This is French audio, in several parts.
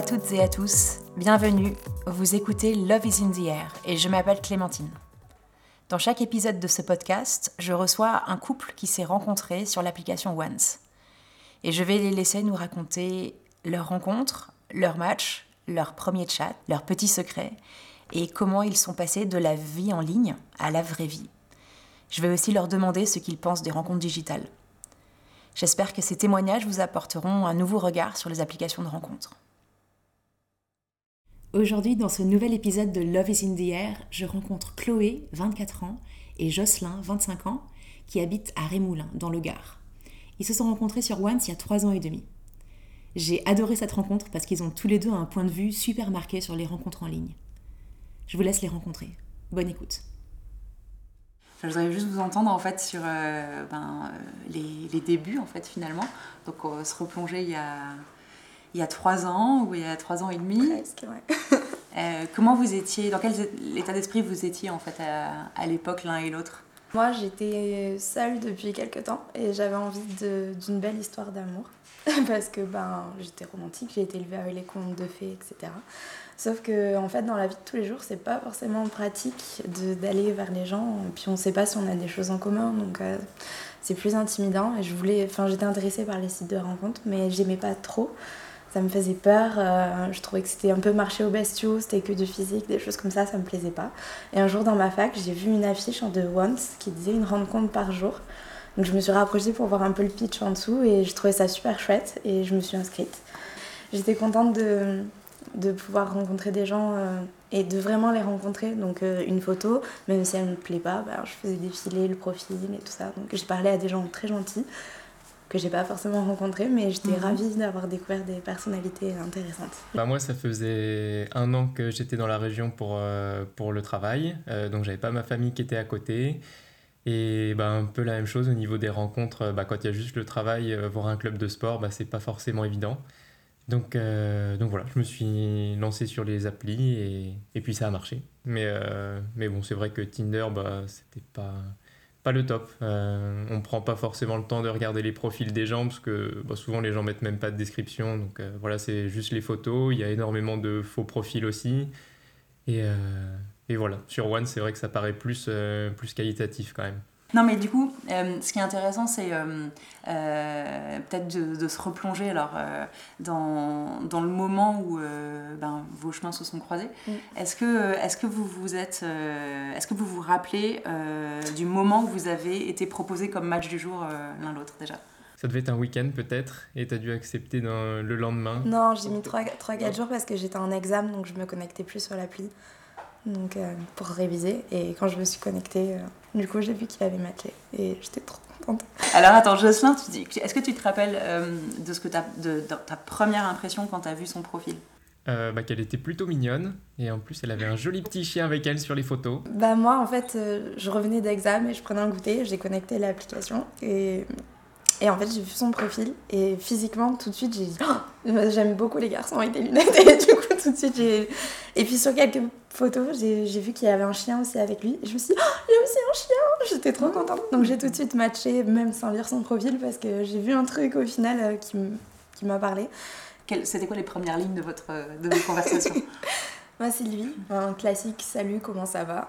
à toutes et à tous, bienvenue, vous écoutez Love is in the Air et je m'appelle Clémentine. Dans chaque épisode de ce podcast, je reçois un couple qui s'est rencontré sur l'application Once. Et je vais les laisser nous raconter leur rencontre, leur match, leur premier chat, leurs petits secrets et comment ils sont passés de la vie en ligne à la vraie vie. Je vais aussi leur demander ce qu'ils pensent des rencontres digitales. J'espère que ces témoignages vous apporteront un nouveau regard sur les applications de rencontres. Aujourd'hui, dans ce nouvel épisode de Love is in the Air, je rencontre Chloé, 24 ans, et Jocelyn, 25 ans, qui habitent à Rémoulin, dans le Gard. Ils se sont rencontrés sur Once il y a 3 ans et demi. J'ai adoré cette rencontre parce qu'ils ont tous les deux un point de vue super marqué sur les rencontres en ligne. Je vous laisse les rencontrer. Bonne écoute. Je voudrais juste vous entendre en fait sur euh, ben, euh, les, débuts en fait finalement. Donc se replonger il y a il y a trois ans ou il y a trois ans et demi. Presque, ouais. Euh, comment vous étiez, dans quel état d'esprit vous étiez en fait à, l'époque l'un et l'autre? Moi j'étais seule depuis quelques temps et j'avais envie d'une belle histoire d'amour parce que ben, j'étais romantique, j'ai été élevée avec les contes de fées, etc. Sauf que en fait dans la vie de tous les jours c'est pas forcément pratique d'aller vers les gens et puis on sait pas si on a des choses en commun donc euh, c'est plus intimidant et je voulais, enfin j'étais intéressée par les sites de rencontres mais j'aimais pas trop ça me faisait peur. Euh, je trouvais que c'était un peu marché au bestiaux, c'était que du physique, des choses comme ça, ça me plaisait pas. Et un jour dans ma fac, j'ai vu une affiche de Once qui disait une rencontre par jour. Donc je me suis rapprochée pour voir un peu le pitch en dessous et je trouvais ça super chouette et je me suis inscrite. J'étais contente de, de pouvoir rencontrer des gens euh, et de vraiment les rencontrer. Donc euh, une photo, même si elle ne me plaît pas, bah, je faisais défiler le profil et tout ça. Donc j'ai parlé à des gens très gentils que j'ai pas forcément rencontré, mais j'étais mhm. ravie d'avoir découvert des personnalités intéressantes. Bah moi, ça faisait un an que j'étais dans la région pour, euh, pour le travail, euh, donc j'avais pas ma famille qui était à côté. Et bah, un peu la même chose au niveau des rencontres, bah, quand il y a juste le travail, euh, voir un club de sport, bah, c'est pas forcément évident. Donc, donc voilà, je me suis lancé sur les applis et, et puis ça a marché. Mais, mais bon, c'est vrai que Tinder, bah, c'était pas pas le top. Euh, on prend pas forcément le temps de regarder les profils des gens parce que bah, souvent les gens mettent même pas de description. Donc euh, voilà, c'est juste les photos. Il y a énormément de faux profils aussi. Et, euh, voilà, sur One, c'est vrai que ça paraît plus, plus qualitatif quand même. Non, mais du coup, euh, ce qui est intéressant, c'est euh, euh, peut-être de, se replonger alors, dans, dans, le moment où ben, vos chemins se sont croisés. Mm. Est-ce que, est que vous vous êtes, est-ce que vous vous rappelez du moment où vous avez été proposé comme match du jour l'un l'autre déjà? Ça devait être un week-end peut-être et tu as dû accepter dans, le lendemain Non, j'ai mis 3-4 jours parce que j'étais en examen donc je me connectais plus sur l'appli donc, pour réviser. Et quand je me suis connectée, du coup, j'ai vu qu'il avait matché et j'étais trop contente. Alors attends, Jocelyn, est-ce que tu te rappelles euh, de, ce que as, de, ta première impression quand tu as vu son profil? Euh, bah, qu'elle était plutôt mignonne et en plus elle avait un joli petit chien avec elle sur les photos. Bah moi en fait euh, je revenais d'examen et je prenais un goûter, j'ai connecté l'application et et en fait, j'ai vu son profil et physiquement, tout de suite, j'ai dit oh, J'aime beaucoup les garçons avec des lunettes. Et du coup, tout de suite, j'ai. Et puis sur quelques photos, j'ai vu qu'il y avait un chien aussi avec lui. Et je me suis dit oh, Il y a aussi un chien J'étais trop contente. Donc j'ai tout de suite matché, même sans lire son profil, parce que j'ai vu un truc au final euh, qui m'a parlé. C'était quoi les premières lignes de, votre, de votre conversation Moi, Sylvie, un classique salut, comment ça va?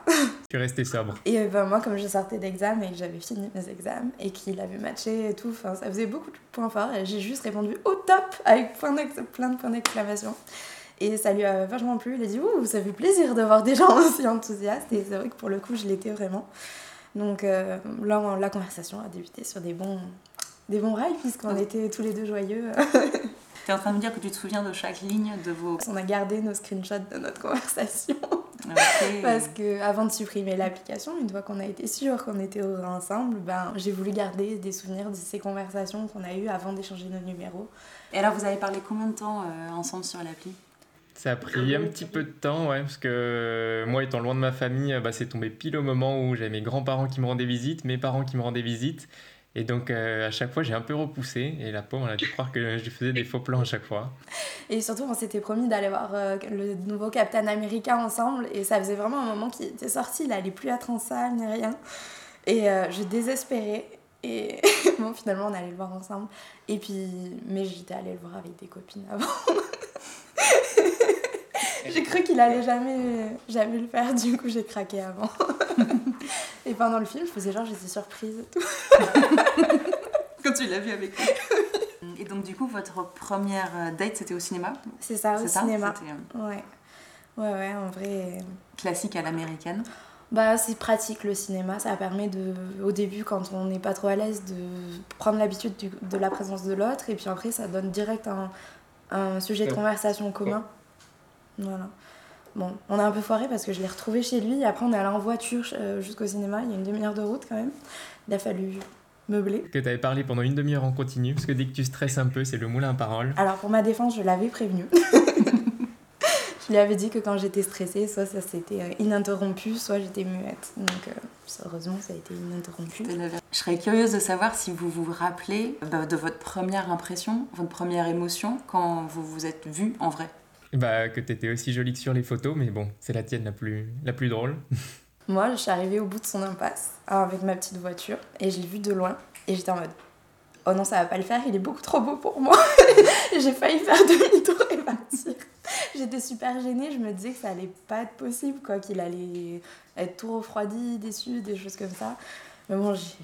Tu es restée sobre. Et euh, ben, moi, comme je sortais d'examen et que j'avais fini mes examens et qu'il avait matché et tout, ça faisait beaucoup de points forts et j'ai juste répondu au top avec plein de points d'exclamation. Et ça lui a vachement plu. Il a dit Ouh, ça fait plaisir de voir des gens aussi enthousiastes. Et c'est vrai que pour le coup, je l'étais vraiment. Donc euh, là, la conversation a débuté sur des bons, des bons rails, puisqu'on était tous les deux joyeux. Tu es en train de me dire que tu te souviens de chaque ligne de vos... On a gardé nos screenshots de notre conversation. Parce que avant de supprimer l'application, une fois qu'on a été sûr qu'on était ensemble, ben, j'ai voulu garder des souvenirs de ces conversations qu'on a eues avant d'échanger nos numéros. Et alors, vous avez parlé combien de temps euh, ensemble sur l'appli? Ça a pris un petit peu de temps, ouais, parce que moi, étant loin de ma famille, bah, c'est tombé pile au moment où j'avais mes grands-parents qui me rendaient visite, mes parents qui me rendaient visite. Et donc, euh, à chaque fois, j'ai un peu repoussé. Et la pauvre, on a dû croire que je faisais des faux plans à chaque fois. Et surtout, on s'était promis d'aller voir euh, le nouveau Captain America ensemble. Et ça faisait vraiment un moment qu'il était sorti. Il n'allait plus être en salle ni rien. Et euh, je désespérais. Et bon, finalement, on allait le voir ensemble. Et puis, mais j'étais allée le voir avec des copines avant. j'ai cru qu'il allait jamais, jamais le faire, du coup j'ai craqué avant. et pendant le film, je faisais genre j'étais surprise et tout. Quand tu l'as vu avec lui. Et donc du coup, votre première date, c'était au cinéma? C'est ça, au cinéma. Ouais. Ouais, ouais, en vrai. Classique à l'américaine? bah, c'est pratique le cinéma, ça permet de, au début quand on n'est pas trop à l'aise, de prendre l'habitude de la présence de l'autre et puis après ça donne direct un, un sujet de conversation commun. Voilà. Bon, on a un peu foiré parce que je l'ai retrouvé chez lui et après on est allé en voiture euh, jusqu'au cinéma, il y a une demi-heure de route quand même. Il a fallu meubler. Que tu avais parlé pendant une demi-heure en continu parce que dès que tu stresses un peu, c'est le moulin à parole. Alors pour ma défense, je l'avais prévenu. je lui avais dit que quand j'étais stressée, soit ça s'était euh, ininterrompu, soit j'étais muette. Donc euh, heureusement, ça a été ininterrompu. Je serais curieuse de savoir si vous vous rappelez bah, de votre première impression, votre première émotion quand vous vous êtes vu en vrai. Bah, que tu étais aussi jolie que sur les photos, mais bon, c'est la tienne la plus, la plus drôle. Moi, je suis arrivée au bout de son impasse avec ma petite voiture et je l'ai vu de loin et j'étais en mode oh non, ça va pas le faire, il est beaucoup trop beau pour moi. j'ai failli faire demi-tour et partir. J'étais super gênée, je me disais que ça allait pas être possible, quoi, qu'il allait être tout refroidi, déçu, des choses comme ça. Mais bon, j'y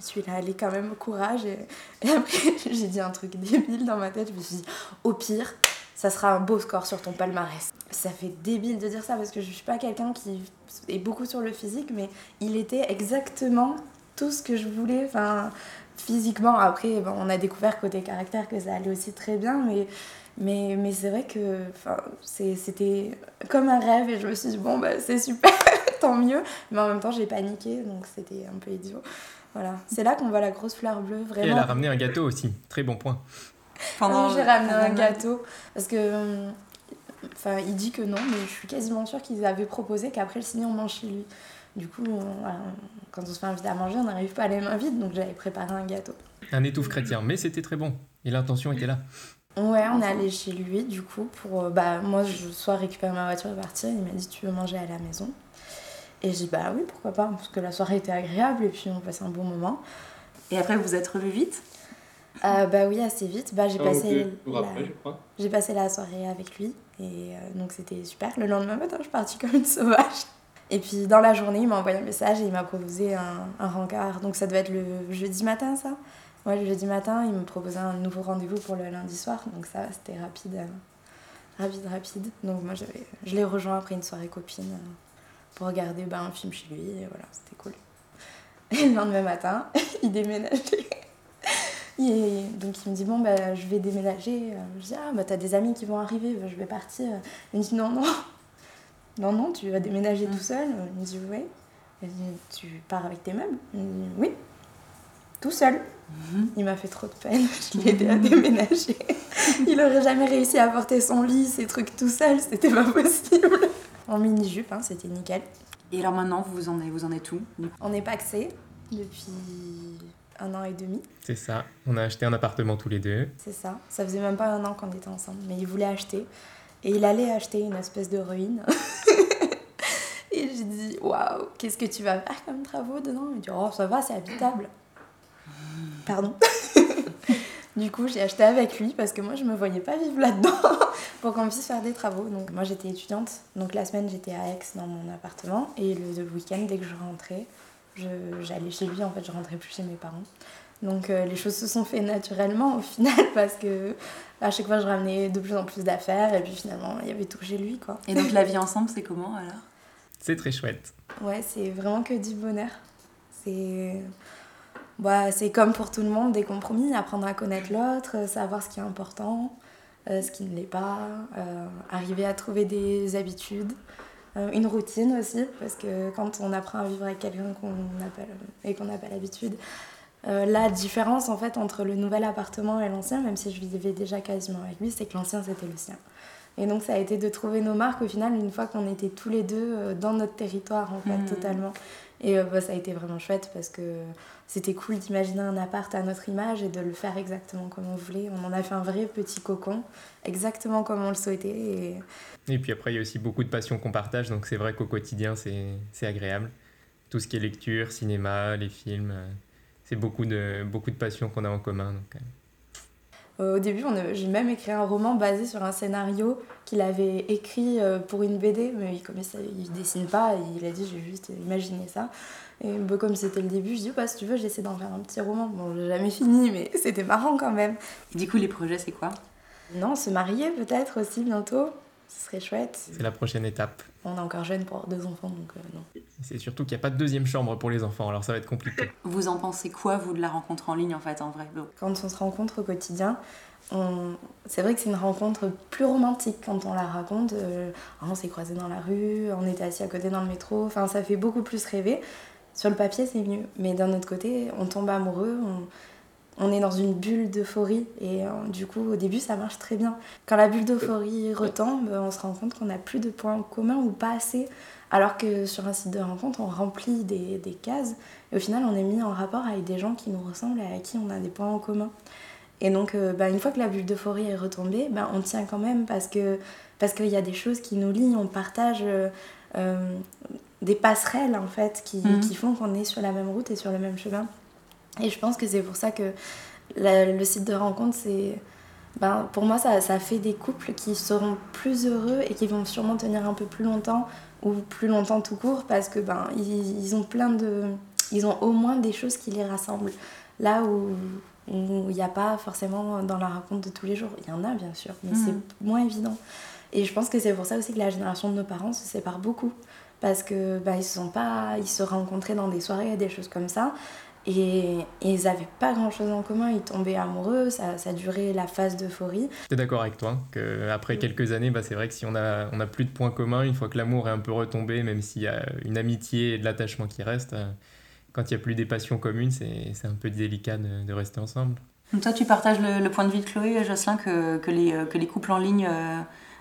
suis là allée quand même au courage. Et, et après, j'ai dit un truc débile dans ma tête. Je me suis dit, au pire, ça sera un beau score sur ton palmarès. Ça fait débile de dire ça parce que je suis pas quelqu'un qui est beaucoup sur le physique, mais il était exactement tout ce que je voulais. Enfin, physiquement, après, on a découvert côté caractère que ça allait aussi très bien, mais, mais, mais c'est vrai que c'était comme un rêve et je me suis dit, bon, bah, c'est super, tant mieux. Mais en même temps, j'ai paniqué, donc c'était un peu idiot. Voilà, c'est là qu'on voit la grosse fleur bleue, vraiment. Et elle a ramené un gâteau aussi, très bon point. Pendant... J'ai ramené un gâteau, parce que. Enfin, il dit que non, mais je suis quasiment sûre qu'ils avaient proposé qu'après le ciné, on mange chez lui. Du coup, quand on se fait inviter à manger, on n'arrive pas à les mains vides, donc j'avais préparé un gâteau. Un étouffe chrétien, mais c'était très bon. Et l'intention était là. Ouais, on est allé chez lui, du coup, pour. Euh, bah, moi, je sois récupérer ma voiture et partir. Il m'a dit Tu veux manger à la maison? Et j'ai dit Bah oui, pourquoi pas, parce que la soirée était agréable et puis on passait un bon moment. Et après, vous êtes revus vite? Euh, Bah oui, assez vite. Bah, j'ai ah, passé. J'ai passé la soirée avec lui et euh, donc c'était super. Le lendemain matin, je suis partie comme une sauvage. Et puis dans la journée, il m'a envoyé un message et il m'a proposé un, un rencard. Donc ça doit être le jeudi matin, ça Ouais, le jeudi matin, il me proposait un nouveau rendez-vous pour le lundi soir. Donc ça, c'était rapide, euh, rapide, rapide. Donc moi, je l'ai rejoint après une soirée copine euh, pour regarder ben, un film chez lui. Et voilà, c'était cool. Et le lendemain matin, il déménageait. Et donc il me dit bon bah je vais déménager. Je dis ah bah t'as des amis qui vont arriver, je vais partir. Il me dit non non non, non, tu vas déménager tout seul. Il me dit, oui. dit, tu pars avec tes meubles? Il me dit, oui. Tout seul. Mhm. Il m'a fait trop de peine. Je l'ai aidé à déménager. Il aurait jamais réussi à porter son lit, ses trucs tout seul. C'était pas possible. En mini-jupe, hein, c'était nickel. Et alors maintenant, vous en êtes, vous en êtes où? On est paxé depuis un an et demi. C'est ça. On a acheté un appartement tous les deux. C'est ça. Ça faisait même pas un an qu'on était ensemble, mais il voulait acheter. Et il allait acheter une espèce de ruine. et j'ai dit, waouh, qu'est-ce que tu vas faire comme travaux dedans? Il dit, oh, ça va, c'est habitable. Pardon. du coup, j'ai acheté avec lui parce que moi, je me voyais pas vivre là-dedans pour qu'on puisse faire des travaux. Donc, moi, j'étais étudiante. Donc, la semaine, j'étais à Aix dans mon appartement. Et le, week-end, dès que je rentrais, j'allais chez lui. En fait, je rentrais plus chez mes parents. Donc euh, les choses se sont fait naturellement au final parce que à chaque fois je ramenais de plus en plus d'affaires et puis finalement il y avait tout chez lui quoi. Et donc la vie ensemble c'est comment alors? C'est très chouette. Ouais c'est vraiment que du bonheur. C'est bah, c'est comme pour tout le monde des compromis, apprendre à connaître l'autre, savoir ce qui est important, euh, ce qui ne l'est pas, euh, arriver à trouver des habitudes. Une routine aussi, parce que quand on apprend à vivre avec quelqu'un qu'on appelle et qu'on appelle habitude, euh, la différence en fait entre le nouvel appartement et l'ancien, même si je vivais déjà quasiment avec lui, c'est que l'ancien c'était le sien. Et donc ça a été de trouver nos marques au final une fois qu'on était tous les deux euh, dans notre territoire en fait mmh. totalement. Et euh, bah, ça a été vraiment chouette parce que c'était cool d'imaginer un appart à notre image et de le faire exactement comme on voulait. On en a fait un vrai petit cocon, exactement comme on le souhaitait. Et, et puis après il y a aussi beaucoup de passions qu'on partage, donc c'est vrai qu'au quotidien c'est agréable. Tout ce qui est lecture, cinéma, les films c'est beaucoup de, beaucoup de passions qu'on a en commun. Euh. Au début, j'ai même écrit un roman basé sur un scénario qu'il avait écrit pour une BD, mais comme ça, il dessine pas, il a dit j'ai juste imaginé ça. Et bah, comme c'était le début, je dis bah, si tu veux, j'essaie d'en faire un petit roman. Bon, j'ai jamais fini, mais c'était marrant quand même. Et du coup, les projets, c'est quoi? Non, se marier peut-être aussi bientôt. Ce serait chouette. C'est la prochaine étape. On est encore jeune pour avoir deux enfants, donc euh, non. C'est surtout qu'il n'y a pas de deuxième chambre pour les enfants, alors ça va être compliqué. Vous en pensez quoi, vous, de la rencontre en ligne, en fait, en vrai Quand on se rencontre au quotidien, on... c'est vrai que c'est une rencontre plus romantique quand on la raconte. Euh, on s'est croisés dans la rue, on était assis à côté dans le métro, enfin, ça fait beaucoup plus rêver. Sur le papier, c'est mieux. Mais d'un autre côté, on tombe amoureux, on, est dans une bulle d'euphorie. Et euh, du coup, au début, ça marche très bien. Quand la bulle d'euphorie retombe, on se rend compte qu'on n'a plus de points communs ou pas assez. Alors que sur un site de rencontre, on remplit des, des, cases. Et au final, on est mis en rapport avec des gens qui nous ressemblent et avec qui on a des points en commun. Et donc, euh, bah, une fois que la bulle d'euphorie est retombée, bah, on tient quand même parce que parce qu'il y a des choses qui nous lient, on partage euh, des passerelles en fait qui, mhm. qui font qu'on est sur la même route et sur le même chemin. Et je pense que c'est pour ça que le site de rencontre, c'est. Ben, pour moi, ça, ça fait des couples qui seront plus heureux et qui vont sûrement tenir un peu plus longtemps ou plus longtemps tout court parce que ben ils, ils ont plein de ils ont au moins des choses qui les rassemblent. Là où il n'y a pas forcément dans la rencontre de tous les jours. Il y en a bien sûr mais c'est moins évident. Et je pense que c'est pour ça aussi que la génération de nos parents se sépare beaucoup parce que bah, ils se sont pas ils se rencontraient dans des soirées des choses comme ça et, ils n'avaient pas grand chose en commun. Ils tombaient amoureux. Ça, ça durait la phase d'euphorie. Es d'accord avec toi que après quelques années bah, c'est vrai que si on a on a plus de points communs une fois que l'amour est un peu retombé même s'il y a une amitié et de l'attachement qui restent euh, quand il n'y a plus des passions communes c'est un peu délicat de, rester ensemble. Donc toi tu partages le, point de vue de Chloé Jocelyn que, que, les, que les couples en ligne euh,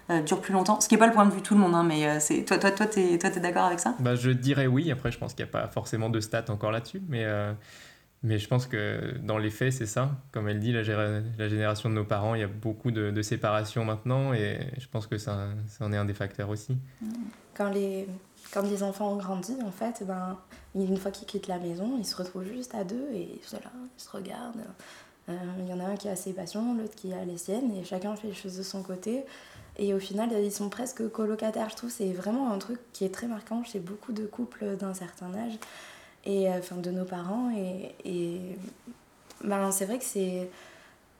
euh, dure plus longtemps. Ce qui n'est pas le point de vue de tout le monde, hein, mais euh, c'est toi, toi, toi, t'es, toi, d'accord avec ça? Bah, Je dirais oui. Après, je pense qu'il n'y a pas forcément de stats encore là-dessus, mais, euh, mais je pense que dans les faits, c'est ça. Comme elle dit, la, la, génération de nos parents, il y a beaucoup de, de séparations maintenant, et je pense que ça, ça en est un des facteurs aussi. Quand les, quand les enfants ont grandi, en fait, ben, une fois qu'ils quittent la maison, ils se retrouvent juste à deux et voilà, ils se regardent. Il y en a un qui a ses passions, l'autre qui a les siennes, et chacun fait les choses de son côté. Et au final, ils sont presque colocataires. Je trouve c'est vraiment un truc qui est très marquant chez beaucoup de couples d'un certain âge, et euh, enfin de nos parents. Et, et ben, c'est vrai que c'est.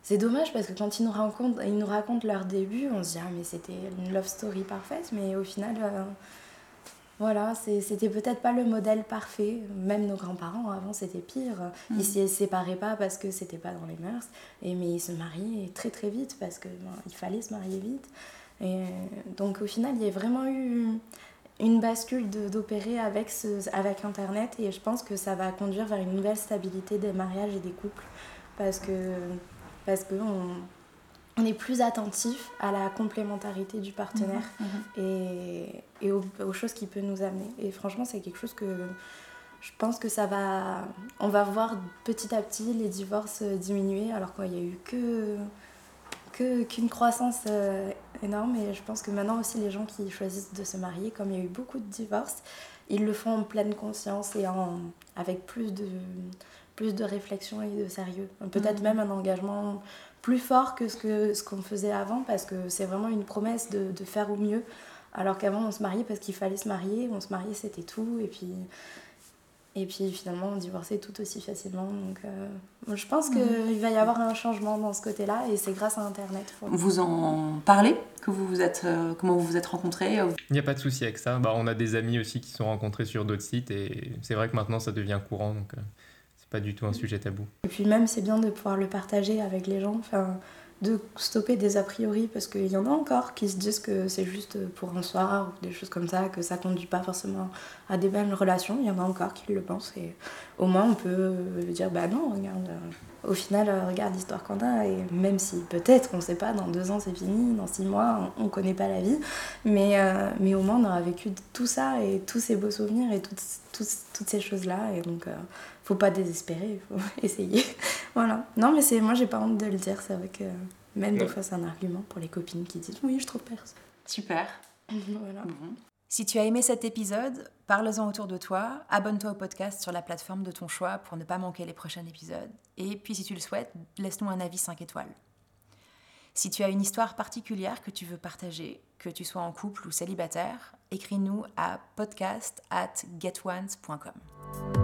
C'est dommage parce que quand ils nous, racontent, ils nous racontent leur début, on se dit ah mais c'était une love story parfaite, mais au final, euh, voilà, c'était peut-être pas le modèle parfait. Même nos grands-parents avant c'était pire. Ils mm. Ils se séparaient pas parce que c'était pas dans les mœurs, et, mais ils se mariaient très très vite parce qu'il ben, il fallait se marier vite. Et donc au final, il y a vraiment eu une bascule d'opérer avec, ce, avec Internet et je pense que ça va conduire vers une nouvelle stabilité des mariages et des couples parce que parce que on, est plus attentif à la complémentarité du partenaire mhm, mhm. et, et aux, aux, choses qu'il peut nous amener. Et franchement, c'est quelque chose que je pense que ça va... On va voir petit à petit les divorces diminuer alors qu'il n'y a eu que qu'une croissance euh, énorme et je pense que maintenant aussi les gens qui choisissent de se marier, comme il y a eu beaucoup de divorces, ils le font en pleine conscience et en, avec plus de, plus de réflexion et de sérieux. Peut-être mhm. même un engagement plus fort que ce qu'on ce qu'on faisait avant parce que c'est vraiment une promesse de, de faire au mieux. Alors qu'avant on se mariait parce qu'il fallait se marier, on se mariait c'était tout et puis et puis finalement, on divorçait tout aussi facilement. Donc euh, je pense qu'il mhm. va y avoir un changement dans ce côté-là et c'est grâce à Internet. Vous en parlez? Que vous vous êtes, euh, Comment vous vous êtes rencontrés? Il n'y a pas de souci avec ça. Bah, on a des amis aussi qui sont rencontrés sur d'autres sites et c'est vrai que maintenant ça devient courant. Donc euh, pas du tout un sujet tabou. Et puis même, c'est bien de pouvoir le partager avec les gens. Enfin, de stopper des a priori parce qu'il y en a encore qui se disent que c'est juste pour un soir ou des choses comme ça, que ça conduit pas forcément à des belles relations. Il y en a encore qui le pensent et au moins on peut dire bah non, regarde, euh, au final, euh, regarde l'histoire qu'on a et même si peut-être on sait pas, dans deux ans c'est fini, dans six mois on, connaît pas la vie, mais, euh, mais au moins on aura vécu tout ça et tous ces beaux souvenirs et toutes, toutes, ces choses là et donc faut pas désespérer, il faut essayer. voilà. Non, mais c'est moi, j'ai pas honte de le dire. C'est vrai que même des fois, c'est un argument pour les copines qui disent oui, je trouve personne. Super. voilà. Si tu as aimé cet épisode, parle-en autour de toi, abonne-toi au podcast sur la plateforme de ton choix pour ne pas manquer les prochains épisodes. Et puis si tu le souhaites, laisse-nous un avis 5 étoiles. Si tu as une histoire particulière que tu veux partager, que tu sois en couple ou célibataire, écris-nous à podcast at getones.com.